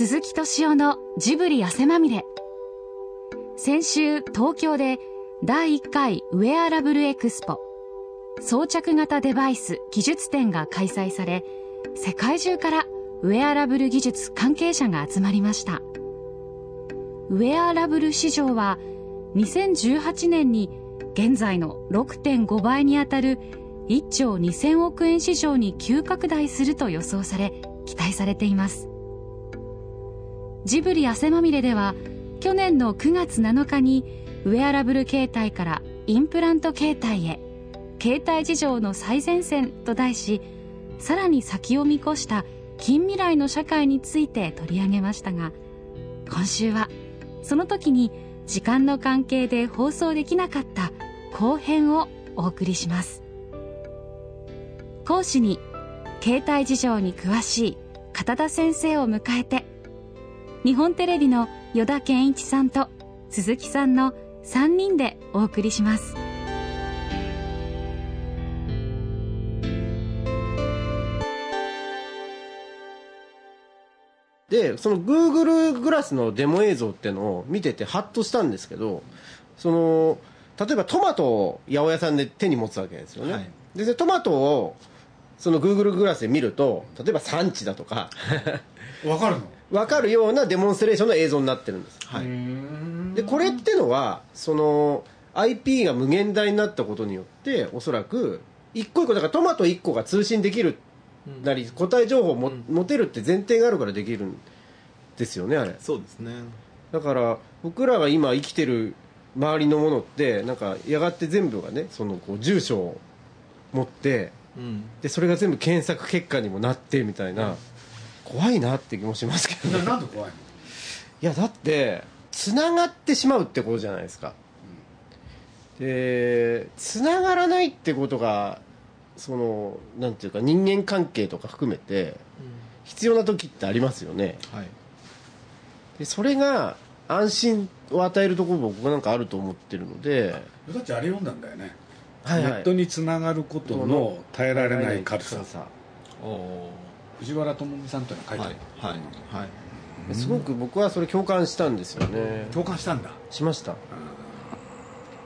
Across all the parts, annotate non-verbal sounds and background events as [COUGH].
鈴木敏夫のジブリ汗まみれ。先週東京で第1回ウェアラブルエクスポ。装着型デバイス技術展が開催され世界中からウェアラブル技術関係者が集まりました。ウェアラブル市場は2018年に現在の6.5倍にあたる1兆2000億円市場に急拡大すると予想され期待されています。ジブリ汗まみれでは去年の9月7日にウェアラブル携帯からインプラント携帯へ携帯事情の最前線と題しさらに先を見越した近未来の社会について取り上げましたが今週はその時に時間の関係で放送できなかった後編をお送りします。講師に携帯事情に詳しい片田先生を迎えて日本テレビの依田健一さんと鈴木さんの3人でお送りします。でその Google グラスのデモ映像っていうのを見ててハッとしたんですけどその例えばトマトを八百屋さんで手に持つわけですよね、はい、でトマトをその Google グラスで見ると例えば産地だとか。[LAUGHS] 分かるの？分かるようなデモンストレーションの映像になってるんです、はい、でこれってのはその IP が無限大になったことによっておそらく一個一個だからトマト1個が通信できるなり答え情報をも、うん、持てるって前提があるからできるんですよねあれ。そうですね。だから僕らが今生きてる周りのものってなんかやがて全部がねそのこう住所を持って、うん、でそれが全部検索結果にもなってみたいな、うん、怖いなって気もしますけど、ね、なんで怖いの？いやだってつながってしまうってことじゃないですか、うん、でつながらないってことがそのなんていうか人間関係とか含めて必要な時ってありますよね、はい、でそれが安心を与えるところ僕なんかあると思ってるので。だってあれ読んだんだよね、はいはい、ネットにつながることの耐えられない軽さ藤原智美さんというのは書いてある、はいはいはい、すごく僕はそれ共感したんですよね。共感したんだ。しました、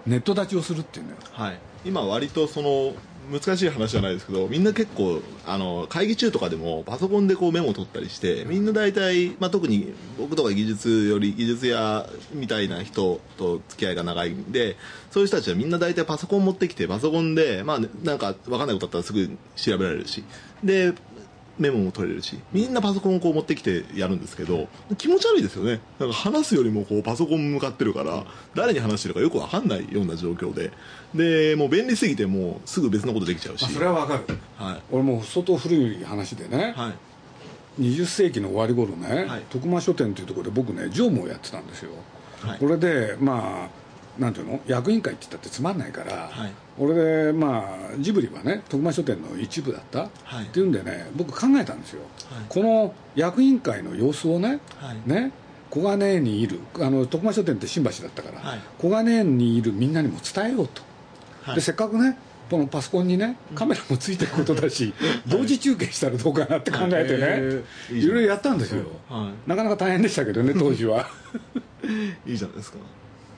ネット立ちをするっていうのよ、はい、今割とその難しい話じゃないですけどみんな結構あの会議中とかでもパソコンでこうメモを取ったりしてみんな大体、まあ、特に僕とか技術より技術屋みたいな人と付き合いが長いんでそういう人たちはみんな大体パソコン持ってきてパソコンで、まあ、なんか分かんないことあったらすぐ調べられるし。でメモも取れるしみんなパソコンをこう持ってきてやるんですけど気持ち悪いですよね。なんか話すよりもこうパソコン向かってるから誰に話してるかよく分かんないような状況で。でもう便利すぎてもうすぐ別のことできちゃうし。それは分かる、はい、俺も相当古い話でね、はい、20世紀の終わり頃ね、はい、徳間書店というところで僕ね常務をやってたんですよ、はい、これでまあなんていうの？役員会って言ったってつまんないから、はい、俺でまあジブリはね徳間書店の一部だった、はい、っていうんでね僕考えたんですよ、はい、この役員会の様子をね,、ね小金井にいるあの徳間書店って新橋だったから、小金井にいるみんなにも伝えようと、でせっかくねこのパソコンにねカメラもついてることだし、[LAUGHS] 同時中継したらどうかなって考えてね、いろいろやったんですよ、なかなか大変でしたけどね [LAUGHS] 当時は。いいじゃないですか。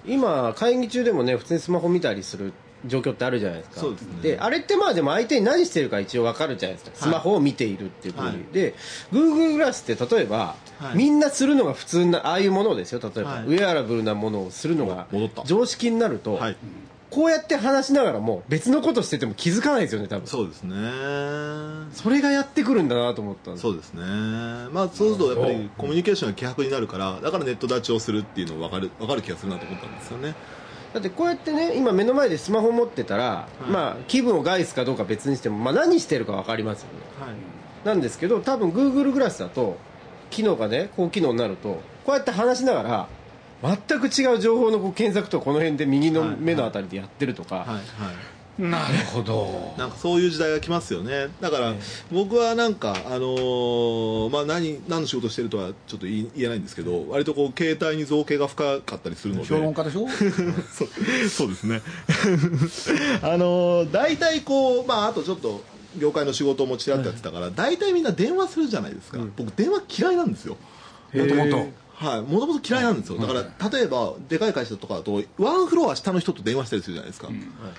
今会議中でもね普通にスマホ見たりする状況ってあるじゃないですか。そうですね。であれってまあでも相手に何してるか一応分かるじゃないですか、スマホを見ているっていうことで、はい、で Google グラスって例えば、はい、みんなするのが普通なああいうものですよ。例えば、はい、ウェアラブルなものをするのが常識になると、はい、こうやって話しながらも別のことしてても気づかないですよね多分。そうですね。それがやってくるんだなと思ったそうですね。まあそうするとやっぱりコミュニケーションが希薄になるからだからネット立ちをするっていうの分かる分かる気がするなと思ったんですよねだってこうやってね今目の前でスマホ持ってたら、はい、まあ気分を害すかどうか別にしても、まあ、何してるか分かりますよね、はい、なんですけど多分 Google グラスだと機能がね高機能になるとこうやって話しながら全く違う情報のこう検索とこの辺で右の目のあたりでやってるとか、はい。はいなるほど。なんかそういう時代が来ますよね。だから僕はなんか、あのー、まあ何、何の仕事してるとはちょっと言えないんですけど割とこう携帯に造形が深かったりするので。評論家でしょ？[LAUGHS] そうそうですね。[LAUGHS] あのー、大体こう、まあ、あとちょっと業界の仕事もちらっとやってたから、大体みんな電話するじゃないですか、うん、僕電話嫌いなんですよ。もともとはい。もともと嫌いなんですよ。だから例えばでかい会社とかだとワンフロア下の人と電話したりするじゃないですか、うん、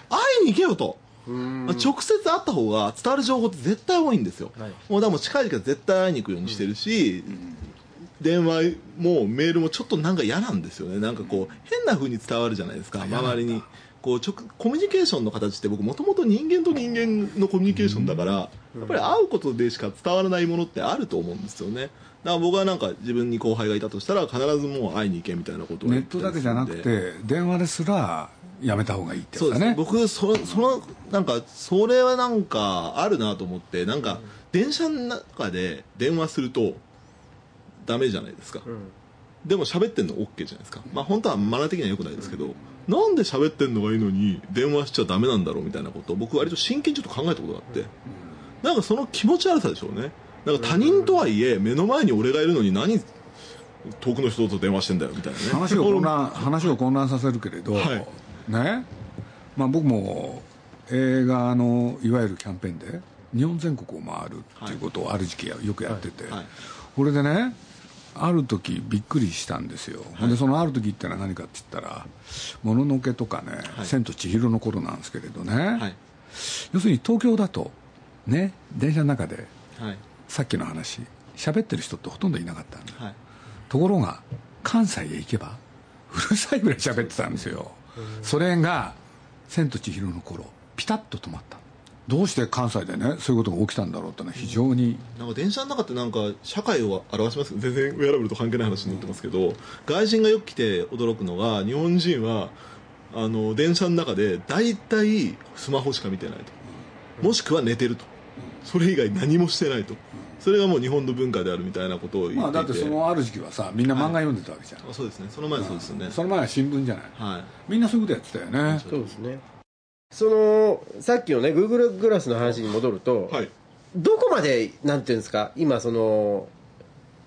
会いに行けよと。直接会った方が伝わる情報って絶対多いんですよ、はい、もうだも近い時は絶対会いに行くようにしてるし、うん、電話もメールもちょっとなんか嫌なんですよね。なんかこう変な風に伝わるじゃないですか。周りにこう直コミュニケーションの形って僕もともと人間と人間のコミュニケーションだから、やっぱり会うことでしか伝わらないものってあると思うんですよね。だから僕はなんか自分に後輩がいたとしたら必ずもう会いに行けみたいなことをネットだけじゃなくて電話ですらやめた方がいいってそうですね。僕そそのなんかそれはなんかあるなと思ってなんか電車の中で電話するとダメじゃないですか、うん、でも喋ってんの OK じゃないですか。まあ本当はマナー的にはよくないですけど、なんで喋ってんのがいいのに電話しちゃダメなんだろうみたいなことを僕割と真剣にちょっと考えたことがあって、なんかその気持ち悪さでしょうね。なんか他人とはいえ目の前に俺がいるのに何遠くの人と電話してんだよみたいなね。話を混乱話を混乱させるけれど、はい、ね。まあ、僕も映画のいわゆるキャンペーンで日本全国を回るっていうことをある時期よくやってて、はい。はい、これでねある時びっくりしたんですよ、はい、でそのある時ってのは何かって言ったら「もののけ」とかね「千と千尋」の頃なんですけれどね、要するに東京だとね電車の中で、さっきの話喋ってる人ってほとんどいなかったんだ、ところが関西へ行けばうるさいぐらい喋ってたんですよ。それが「千と千尋」の頃ピタッと止まったどうして関西でねそういうことが起きたんだろうってのは非常になんか電車の中ってなんか社会を表します？全然ウェアラブルと関係ない話になってますけど外人がよく来て驚くのが日本人はあの電車の中で大体スマホしか見てないと。もしくは寝てると。それ以外何もしてないと。それがもう日本の文化であるみたいなことを言っていて、まあ、だってそのある時期はさみんな漫画読んでたわけじゃん、はい、そうですね。その前はそうですよね、その前は新聞じゃない、はい、みんなそういうことやってたよね。そうですねそのさっきのね Google グラスの話に戻ると、はい、どこまでなんていうんですか今その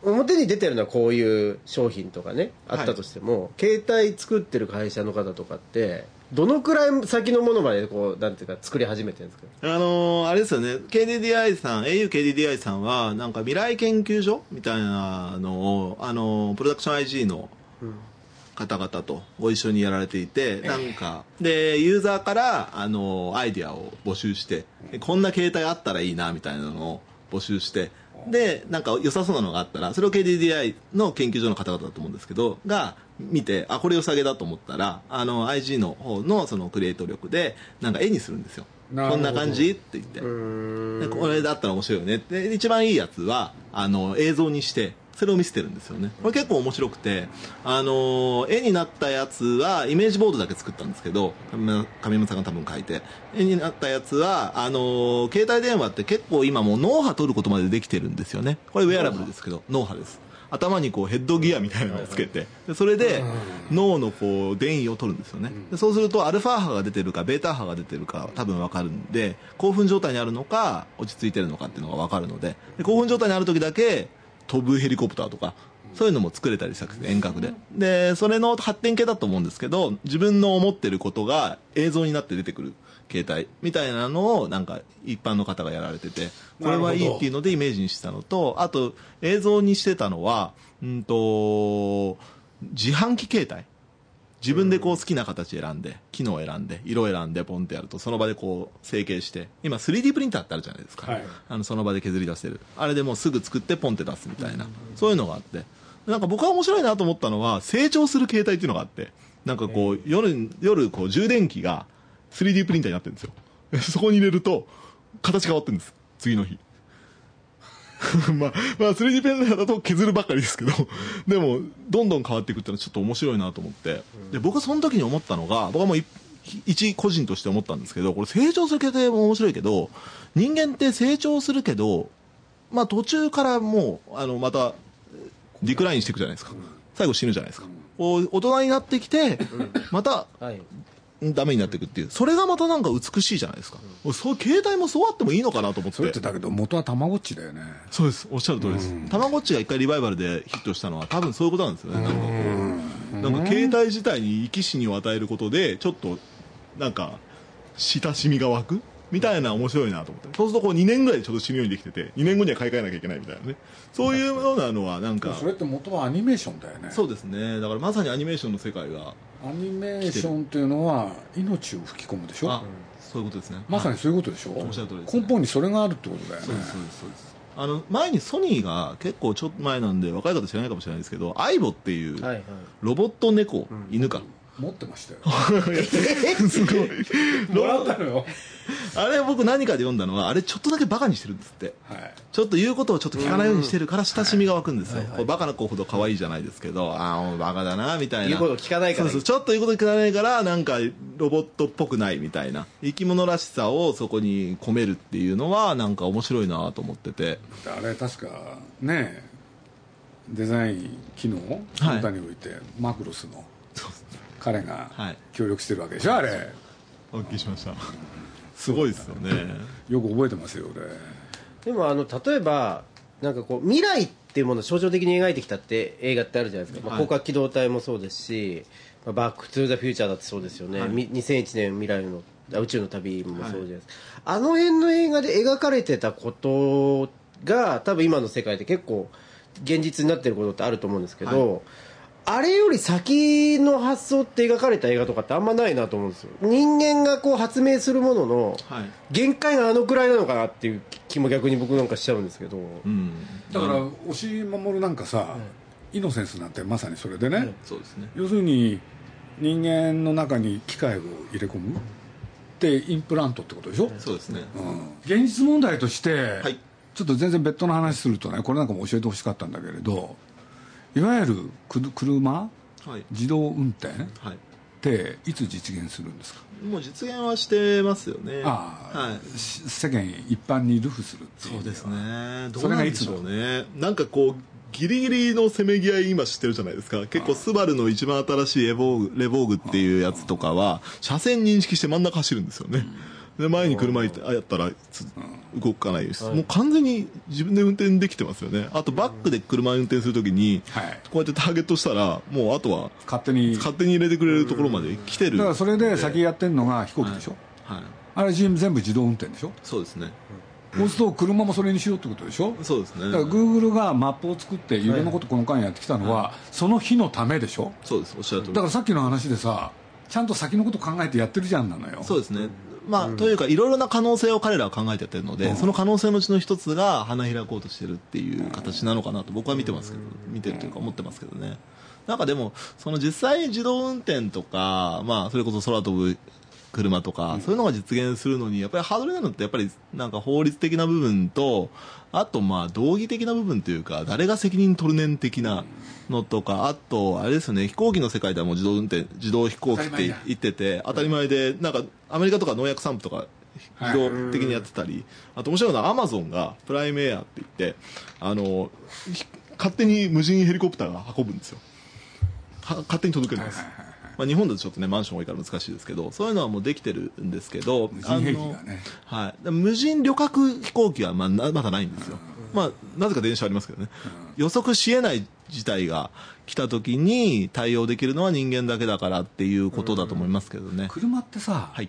表に出てるのはこういう商品とかねあったとしても、はい、携帯作ってる会社の方とかってどのくらい先のものまでこうなんていうか作り始めてるんですか？あのー、あれですよね。KDDI さん auKDDI さんはなんか未来研究所みたいなのをあのー、プロダクション IG の方々とご一緒にやられていて、なんか、で、ユーザーから、あの、アイディアを募集して、こんな携帯あったらいいな、みたいなのを募集して、で、なんか良さそうなのがあったら、それを KDDI の研究所の方々だと思うんですけど、が、見て、あ、これ良さげだと思ったら、あの、IG の方のそのクリエイト力で、なんか絵にするんですよ。こんな感じって言って。これだったら面白いよね。で、一番いいやつは、あの、映像にして、それを見せてるんですよね。これ結構面白くてあの絵になったやつはイメージボードだけ作ったんですけど上村さんが多分書いて。絵になったやつはあの携帯電話って結構今もう脳波取ることまでできてるんですよね。これウェアラブルですけど脳波です。頭にこうヘッドギアみたいなのをつけて。でそれで脳のこう電位を取るんですよね。でそうするとアルファ波が出てるかベータ波が出てるか多分分かるんで興奮状態にあるのか落ち着いてるのかっていうのが分かるので。で興奮状態にある時だけ飛ぶヘリコプターとか、そういうのも作れたりしたんです遠隔で。で、それの発展系だと思うんですけど、自分の思ってることが映像になって出てくる携帯みたいなのをなんか一般の方がやられてて、これはいいっていうのでイメージにしてたのと、あと映像にしてたのは、うんと、自販機携帯。自分でこう好きな形選んで、機能選んで、色選んでポンってやると、その場でこう成形して、今 3D プリンターってあるじゃないですか。はい、あのその場で削り出せる。あれでもうすぐ作ってポンって出すみたいな、そういうのがあって。なんか僕は面白いなと思ったのは、成長する携帯っていうのがあって、なんかこう、夜、夜こう充電器が 3D プリンターになってるんですよ。そこに入れると、形変わってるんです。次の日。[LAUGHS] まあ、まあ、3D ペンダーだと削るばっかりですけど、[LAUGHS] でも、どんどん変わっていくっていうのはちょっと面白いなと思って、で、僕はその時に思ったのが、僕はもう一個人として思ったんですけど、これ成長する系でも面白いけど、人間って成長するけど、まあ途中からもう、あの、また、ディクラインしていくじゃないですか。最後死ぬじゃないですか。大人になってきて、また、ダメになっていくっていう。それがまたなんか美しいじゃないですか。うん、そう、携帯もそうあってもいいのかなと思って。それってだけど元はたまごっちだよね。そうです。おっしゃる通りです。たまごっちが一回リバイバルでヒットしたのは多分そういうことなんですよね。なんかこう、なんか携帯自体に生き死にを与えることで、ちょっと、なんか、親しみが湧くみたいな面白いなと思って。そうするとこう2年ぐらいでちょっと死ぬようにできてて2年後には買い替えなきゃいけないみたいなね。そういうようなのはなんかそれって元はアニメーションだよね。そうですね。だからまさにアニメーションの世界がアニメーションっていうのは命を吹き込むでしょ？あそういうことですね。まさにそういうことでしょ、はい、おっしゃる通りです、ね、根本にそれがあるってことだよね。そうですそうですそうです。あの前にソニーが結構ちょっと前なんで若い方知らないかもしれないですけどアイボっていうロボット猫、犬か持ってましたよ。[LAUGHS] すごい。もらったのよ。あれ僕何かで読んだのはあれちょっとだけバカにしてるんですって、はい、ちょっと言うことをちょっと聞かないようにしてるから親しみが湧くんですよ、はいはい、バカな子ほど可愛いじゃないですけどああバカだなみたいな。言うこと聞かないから。そうそう。ちょっと言うこと聞かないからなんかロボットっぽくないみたいな。生き物らしさをそこに込めるっていうのはなんか面白いなと思ってて。あれ確かねデザイン機能？において、マクロスの彼が協力してるわけでしょ、はい、あれ。お聞きしました。すごいですよね。よく覚えてますよ俺。でもあの例えばなんかこう未来っていうものを象徴的に描いてきたって映画ってあるじゃないですか、まあ、広角機動隊もそうですし、まあ、バック・トゥ・ザ・フューチャーだってそうですよね、はい、2001年未来の宇宙の旅もそうじゃないですか、はい、あの辺の映画で描かれてたことが多分今の世界で結構現実になってることってあると思うんですけど、はいあれより先の発想って描かれた映画とかってあんまないなと思うんですよ。人間がこう発明するものの限界があのくらいなのかなっていう気も逆に僕なんかしちゃうんですけど、うん、だから押井守なんかさ、うん、イノセンスなんてまさにそれでね、うん、そうですね。要するに人間の中に機械を入れ込む。ってインプラントってことでしょ？そうですね、うん、現実問題として、はい、ちょっと全然別途の話するとねこれなんかも教えてほしかったんだけれどいわゆる車、はい、自動運転、はい、っていつ実現するんですか？もう実現はしてますよね。ああ、はい、世間一般にルフするそうですね。どうなんでしょうね。なんかこうギリギリのせめぎ合い今知ってるじゃないですか。結構スバルの一番新しいエボーグレボーグっていうやつとかは車線認識して真ん中走るんですよね、で前に車やったら動かないです、もう完全に自分で運転できてますよね。あとバックで車運転するときに、こうやってターゲットしたらもうあとは勝手に。勝手に入れてくれるところまで来てる。だからそれで先やってるのが飛行機でしょ、はい、はい、あれ全部自動運転でしょ？そうですね。そうすると車もそれにしようってことでしょ？そうですね。だからグーグルがマップを作ってい。ろんなことこの間やってきたのは、はい、その日のためでしょ？そうです。おっしゃるとだからさっきの話でさちゃんと先のこと考えてやってるじゃんなのよ。そうですねまあ、うん、というかいろいろな可能性を彼らは考えてやってるので、うん、その可能性のうちの一つが花開こうとしてるっていう形なのかなと僕は見てますけど、見てるというか思ってますけどね。なんかでも、その実際に自動運転とか、まあ、それこそ空飛ぶ車とか、そういうのが実現するのに、やっぱりハードルなのって、やっぱりなんか法律的な部分と、あとまあ、道義的な部分というか、誰が責任取るねん的なのとか、あと、あれですよね、飛行機の世界ではもう自動運転、自動飛行機って言ってて、当たり前で、なんか、アメリカとか農薬散布とか、自動的にやってたり、あと面白いのはアマゾンがプライムエアって言って、あの、勝手に無人ヘリコプターが運ぶんですよ。勝手に届けるんです。まあ、日本だとちょっとねマンション多いから難しいですけどそういうのはもうできてるんですけど無人兵器がね。はい、無人旅客飛行機はまあまだないんですよ、まあ、なぜか電車ありますけどね、予測しえない事態が来た時に対応できるのは人間だけだからっていうことだと思いますけどね、車ってさ、はい、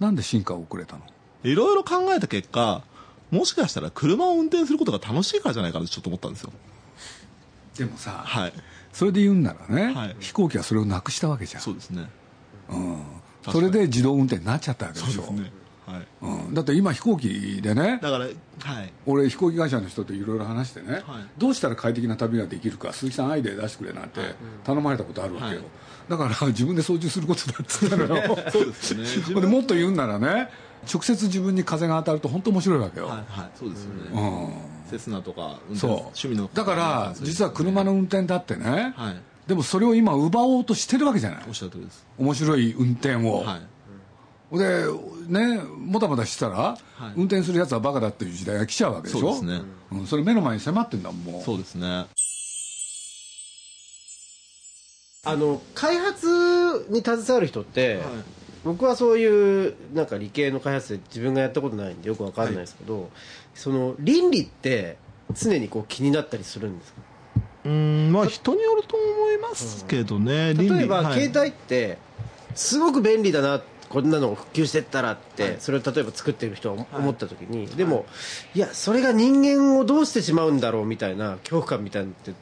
なんで進化遅れたの？いろいろ考えた結果もしかしたら車を運転することが楽しいからじゃないかなとちょっと思ったんですよ。でもさ、はい、それで言うんならね、はい、飛行機はそれをなくしたわけじゃん。そうですね、うん、それで自動運転になっちゃったわけでしょ。そうですね。はい。うん、だって今飛行機でねだから、はい、俺飛行機会社の人といろいろ話してね、はい、どうしたら快適な旅ができるか鈴木さんアイデア出してくれなんて頼まれたことあるわけよ、はい、だから自分で操縦することだっつったのよ。そうですね。[LAUGHS] でもっと言うんならね直接自分に風が当たると本当面白いわけよ、はい、はい、そうですよね、うんセスナとかそう。趣味の。だから実は車の運転だってね、はい、でもそれを今奪おうとしてるわけじゃない。おっしゃる通りです。面白い運転を、はい、でねもたもたしたら、はい、運転するやつはバカだっていう時代が来ちゃうわけでしょ。そうですね、うん、それ目の前に迫ってんだもんそうですね。あの開発に携わる人って、はい、僕はそういうなんか理系の開発で自分がやったことないんでよくわかんないですけど、はいその倫理って常にこう気になったりするんですか？うんまあ人によると思いますけどね、うん、例えば、携帯ってすごく便利だなこんなのを復旧してったらって、はい、それを例えば作ってる人は思った時に、はい、でも、い。やそれが人間をどうしてしまうんだろうみたいな恐怖感みたいなのって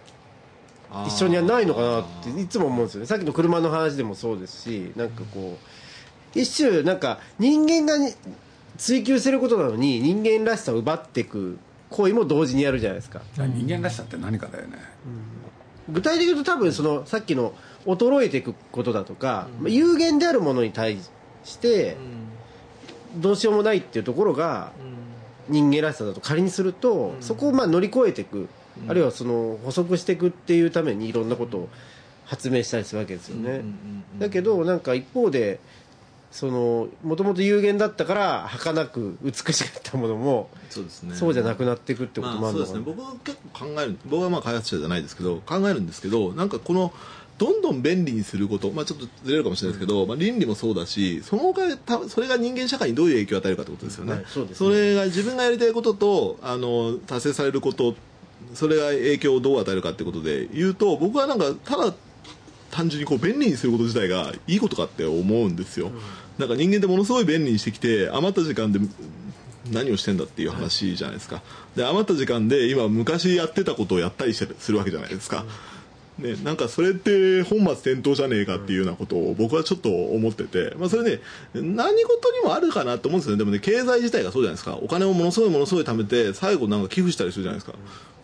一緒にはないのかなっていつも思うんですよね。さっきの車の話でもそうですしなんかこう一種なんか人間が追求することなのに人間らしさを奪っていく行為も同時にやるじゃないですか。人間らしさって何かだよね、うん、具体的に言うと多分そのさっきの衰えていくことだとか、うん、有限であるものに対してどうしようもないっていうところが人間らしさだと仮にすると、そこをまあ乗り越えていく。あるいはその補足していくっていうためにいろんなことを発明したりするわけですよね。だけどなんか一方でそのもともと有限だったから儚く美しかったものもそうです、ね、そうじゃなくなっていくってこともあるのかな、まあ、そうですね。僕結構考える僕はまあ開発者じゃないですけど考えるんですけどなんかこのどんどん便利にすること、まあ、ちょっとずれるかもしれないですけど、うん、まあ、倫理もそうだしその他たそれが人間社会にどういう影響を与えるかってことですよね。はいそね、それが自分がやりたいこととあの達成されることそれが影響をどう与えるかってことで言うと僕はなんかただ単純にこう便利にすること自体がいいことかって思うんですよ、うん、なんか人間ってものすごい便利にしてきて余った時間で何をしてんだっていう話じゃないですか。で余った時間で今昔やってたことをやったりするわけじゃないですか、ね、なんかそれって本末転倒じゃねえかっていうようなことを僕はちょっと思ってて、まあ、それね何事にもあるかなと思うんですよね。でもね経済自体がそうじゃないですか。お金をものすごいものすごい貯めて最後なんか寄付したりするじゃないですか。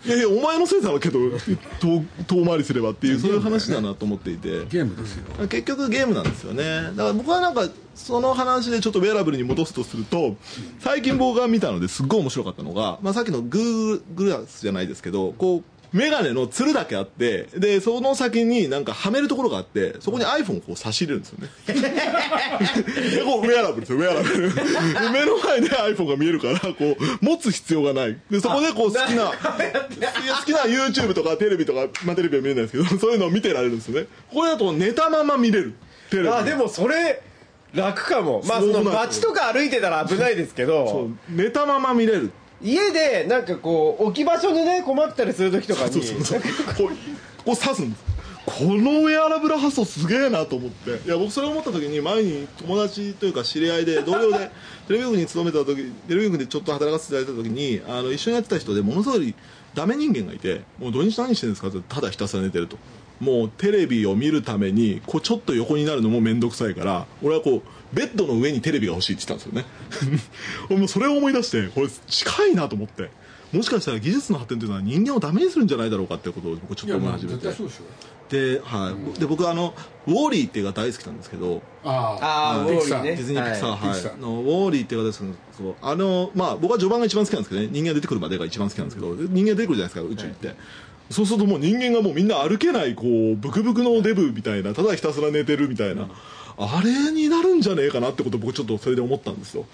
いやいやお前のせいだろうけど [LAUGHS] 遠回りすればっていうそういう話だなと思っていて。ゲームですよ。結局ゲームなんですよね。だから僕はなんかその話でちょっとウェアラブルに戻すとすると最近僕が見たのですっごい面白かったのが、まあ、さっきのグーグラスじゃないですけどこうメガネのつるだけあって、で、その先になんかはめるところがあって、そこに iPhone をこう差し入れるんですよね。で、こう、ウェアラブルですよ、ウェアラブル。目の前で iPhone が見えるから、こう、持つ必要がない。で、そこでこう、好きな、好きな YouTube とかテレビとか、まあテレビは見れないですけど、そういうのを見てられるんですよね。これだと寝たまま見れる。テレビ。あ、でもそれ、楽かも。まあ、その街とか歩いてたら危ないですけど。そう、寝たまま見れる。家でなんかこう置き場所でね困ったりする時とかにそうそうそう。こうこう刺すんです。このウェアラブル発想すげえなと思って。いや僕それ思った時に前に友達というか知り合いで同僚で [LAUGHS] テレビ局に勤めた時テレビ局でちょっと働かせていただいた時にあの一緒にやってた人でものすごいダメ人間がいてもう土日何してるんですかってただひたすら寝てると。もうテレビを見るためにこうちょっと横になるのも面倒くさいから俺はこうベッドの上にテレビが欲しいって言ったんですよね。[LAUGHS] もうそれを思い出してこれ近いなと思って。もしかしたら技術の発展というのは人間をダメにするんじゃないだろうかってことを僕ちょっと思い始めて。で,、はい、うん、で僕あのウォーリーっていう映画大好きなんですけど。ああ、ウォーリーね。ディズニーピクサー、はい、はい、のウォーリーっていう映画ですけどあのまあ僕は序盤が一番好きなんですけどね。人間が出てくるまでが一番好きなんですけど人間出てくるじゃないですか宇宙行って、はいそうするともう人間がもうみんな歩けないこうブクブクのデブみたいなただひたすら寝てるみたいな、あれになるんじゃねえかなってことを僕ちょっとそれで思ったんですよ。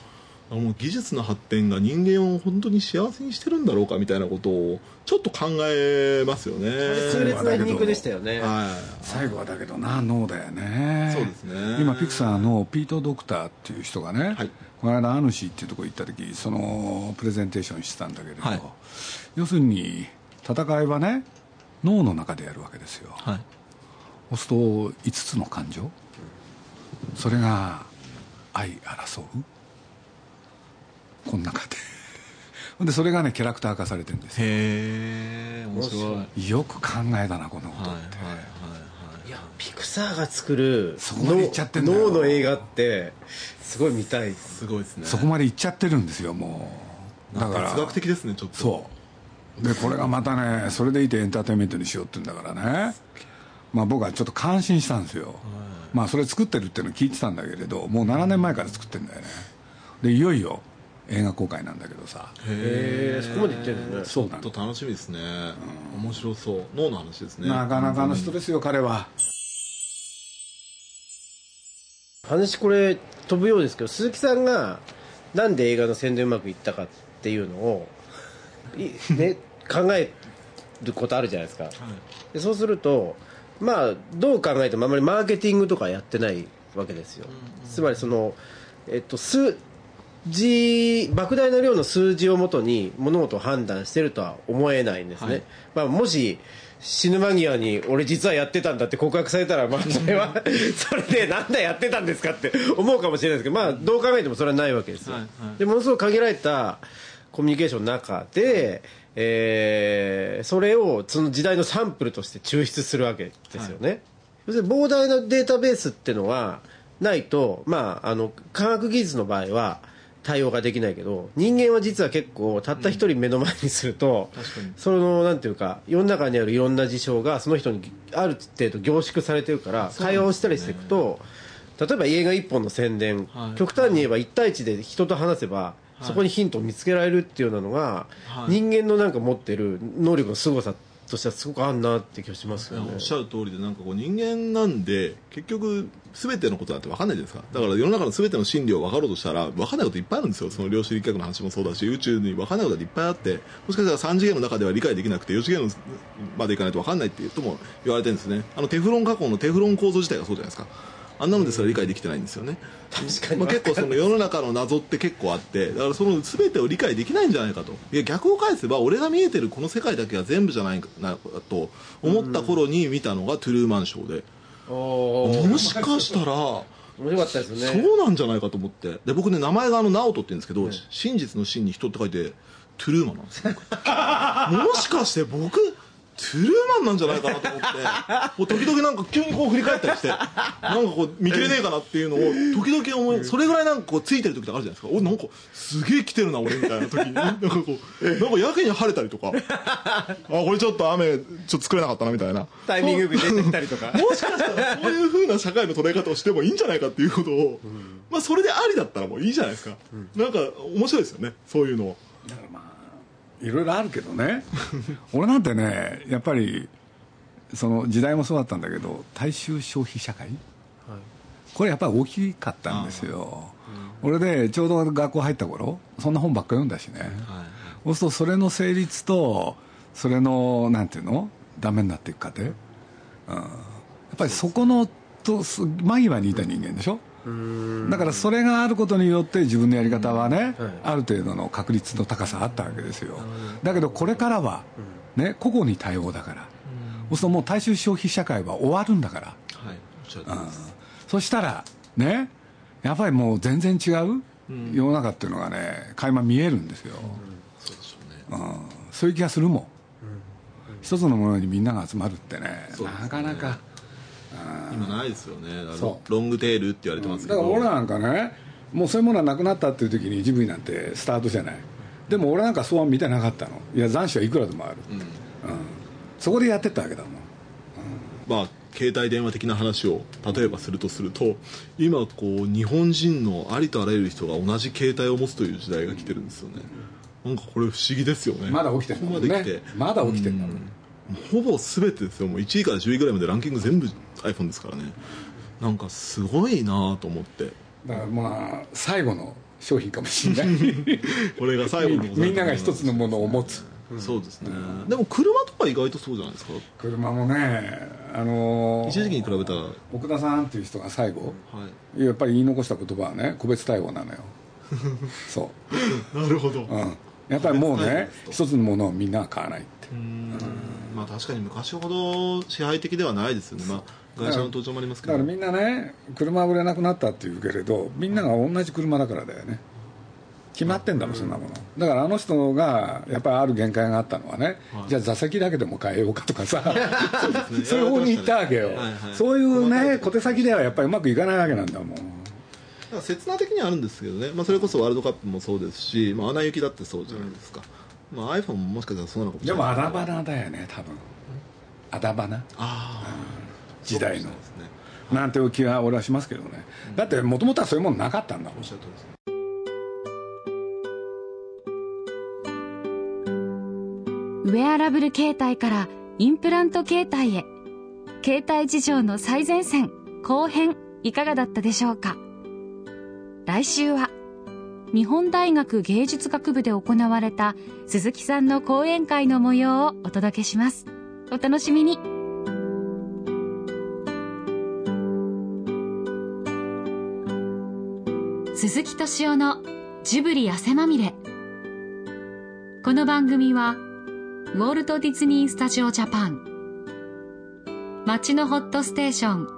もう技術の発展が人間を本当に幸せにしてるんだろうかみたいなことをちょっと考えますよね。痛烈な肉でしたよね、はい、最後はだけどな脳だよね。そうですね。今ピクサーのピート・ドクターっていう人がね、はい、この間アヌシーっていうところ行った時そのプレゼンテーションしてたんだけれど、はい、要するに戦いはね脳の中でやるわけですよ、はい、そうすると5つの感情それが愛争う？この中で。[LAUGHS] でそれがねキャラクター化されてるんですよ。へえ面白い。よく考えたなこのことって、はいはいはいいやピクサーが作るそこまでいっちゃってんだ脳の映画ってすごい見たい。すごいですね。そこまでいっちゃってるんですよもう。だから。哲学的ですねちょっと。そう。でこれがまたねそれでいてエンターテインメントにしようって言うんだからねまあ僕はちょっと感心したんですよ、まあそれ作ってるっていうの聞いてたんだけれどもう7年前から作ってるんだよね。でいよいよ映画公開なんだけどさ。へえそこまで言ってるんね。そうなと楽しみですね、うん、面白そう。脳の話ですね。なかなかの人ですよ、彼は。話これ飛ぶようですけど鈴木さんがなんで映画の宣伝うまくいったかっていうのをね、考えることあるじゃないですか、はい、でそうするとまあどう考えてもあまりマーケティングとかやってないわけですよ、つまりそのえっと数字莫大な量の数字をもとに物事を判断してるとは思えないんですね、はい、まあ、もし死ぬ間際に俺実はやってたんだって告白されたらまあそれは [LAUGHS] それでなんだやってたんですかって思うかもしれないですけどまあどう考えてもそれはないわけですよ、はいはい、でものすごく限られたコミュニケーションの中で、えー、それをその時代のサンプルとして抽出するわけですよね、はい、要するに膨大なデータベースっていうのはないとまああの科学技術の場合は対応ができないけど人間は実は結構たった一人目の前にすると、うん、そのなんていうか世の中にあるいろんな事象がその人にある程度凝縮されてるから会話をしたりしていくと、例えば映画一本の宣伝、はい、極端に言えば1対1で人と話せば、そこにヒントを見つけられるっていうようなのが、人間のなんか持ってる能力の凄さとしてはすごくあんなって気がしますよね。おっしゃる通りでなんかこう人間なんで結局全てのことなんて分かんないじゃないですかだから世の中の全ての真理を分かろうとしたら分かんないこといっぱいあるんですよ。その量子力学の話もそうだし宇宙に分かんないことがいっぱいあってもしかしたら3次元の中では理解できなくて4次元までいかないと分かんないっていうとも言われてるんですね。あのテフロン加工のテフロン構造自体がそうじゃないですかあんなのですら理解できてないんですよね。確かに、まあ、結構その世の中の謎って結構あってだからその全てを理解できないんじゃないかと。いや逆を返せば俺が見えてるこの世界だけは全部じゃないかなと思った頃に見たのがトゥルーマンショーで、もしかしたら面白かったですね。そうなんじゃないかと思って。で僕ね名前があの直人って言うんですけど、真実の真に人って書いてトゥルーマンなんですよ。もしかして僕トゥルーマンなんじゃないかなと思ってもう時々なんか急にこう振り返ったりしてなんかこう見切れねえかなっていうのを時々思いそれぐらいなんかこうついてる時とかあるじゃないですか。おなんかすげえ来てるな俺みたいな時に。[LAUGHS] なんかこうなんかやけに晴れたりとか。[LAUGHS] あこれちょっと雨ちょっと作れなかったなみたいな。タイミングで出てきたりとか。もしかしたらそういうふうな社会の捉え方をしてもいいんじゃないかっていうことを、うん、まあそれでありだったらもういいじゃないですか、うん、なんか面白いですよねそういうのを。だからまあいろいろあるけどね。[LAUGHS] 俺なんてねやっぱりその時代もそうだったんだけど大衆消費社会、はい、これやっぱり大きかったんですよ、うん、俺でちょうど学校入った頃そんな本ばっか読んだしね、はい、そうするとそれの成立とそれのなんていうの？ダメになっていく過程、うん、やっぱりそこのと間際にいた人間でしょ、だからそれがあることによって自分のやり方はね、ある程度の確率の高さあったわけですよ。だけどこれからは、ね、個々に対応だから、そうするともう大衆消費社会は終わるんだから、はい。うん、そしたらねやっぱりもう全然違う世の中っていうのがね垣間見えるんですよ、そうでしょうね、うん、そういう気がするもん、一つのものにみんなが集まるってね。なかなか今ないですよね。ロングテールって言われてますけど、だから俺なんかねもうそういうものはなくなったっていう時にジブリなんてスタートじゃない。でも俺なんかそうは見てなかったの。いや残暑はいくらでもある、うん、うん、そこでやってったわけだもん、うん、まあ携帯電話的な話を例えばするとすると今こう日本人のありとあらゆる人が同じ携帯を持つという時代が来てるんですよね、なんかこれ不思議ですよね。まだ起きてるんだね。まだ起きてるんだもん、ほぼ全てですよ。もう1位から10位ぐらいまでランキング全部 iPhone ですからね。なんかすごいなと思って。だからまあ最後の商品かもしれない。[LAUGHS] これが最後のみんなが一つのものを持つ、うん、そうですね、うん、でも車とか意外とそうじゃないですか？車もねあのー、一時期に比べたら。奥田さんっていう人が最後、はい、やっぱり言い残した言葉はね個別対応なのよ。そう。[LAUGHS] なるほど、うん、やっぱりもうね一つのものをみんなは買わないって。うん。まあ確かに昔ほど支配的ではないですよね。まあ会社の登場もありますけど。だからみんなね車売れなくなったっていうけれどみんなが同じ車だからだよね。決まってんだもんそんなもの。だからあの人がやっぱりある限界があったのはね、はい、じゃあ座席だけでも変えようかとかさ [LAUGHS] [LAUGHS] そういう方に行ったわけよ、はいはい、そういうね小手先ではやっぱりうまくいかないわけなんだもん刹那的にはあるんですけどね、まあ、それこそワールドカップもそうですし、まあ、アナ雪だってそうじゃないですか、うん、まあ、iPhone ももしかしたらそうなのかもしれない。でもあだ花だよね多分。あだ花ああ、うん、時代の、ね、なんていう気は俺はしますけどね、うん、だってもともとはそういうものなかったんだもんおっしゃるとりですウェアラブル携帯からインプラント携帯へ。携帯事情の最前線後編いかがだったでしょうか？来週は日本大学芸術学部で行われた鈴木さんの講演会の模様をお届けします。お楽しみに。鈴木敏夫のジブリ汗まみれ。この番組はウォルト・ディズニー・スタジオ・ジャパン。町のホットステーション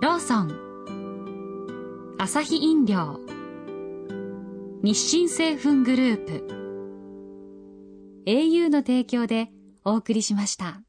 ローソン。アサヒ飲料。日清製粉グループ au の提供でお送りしました。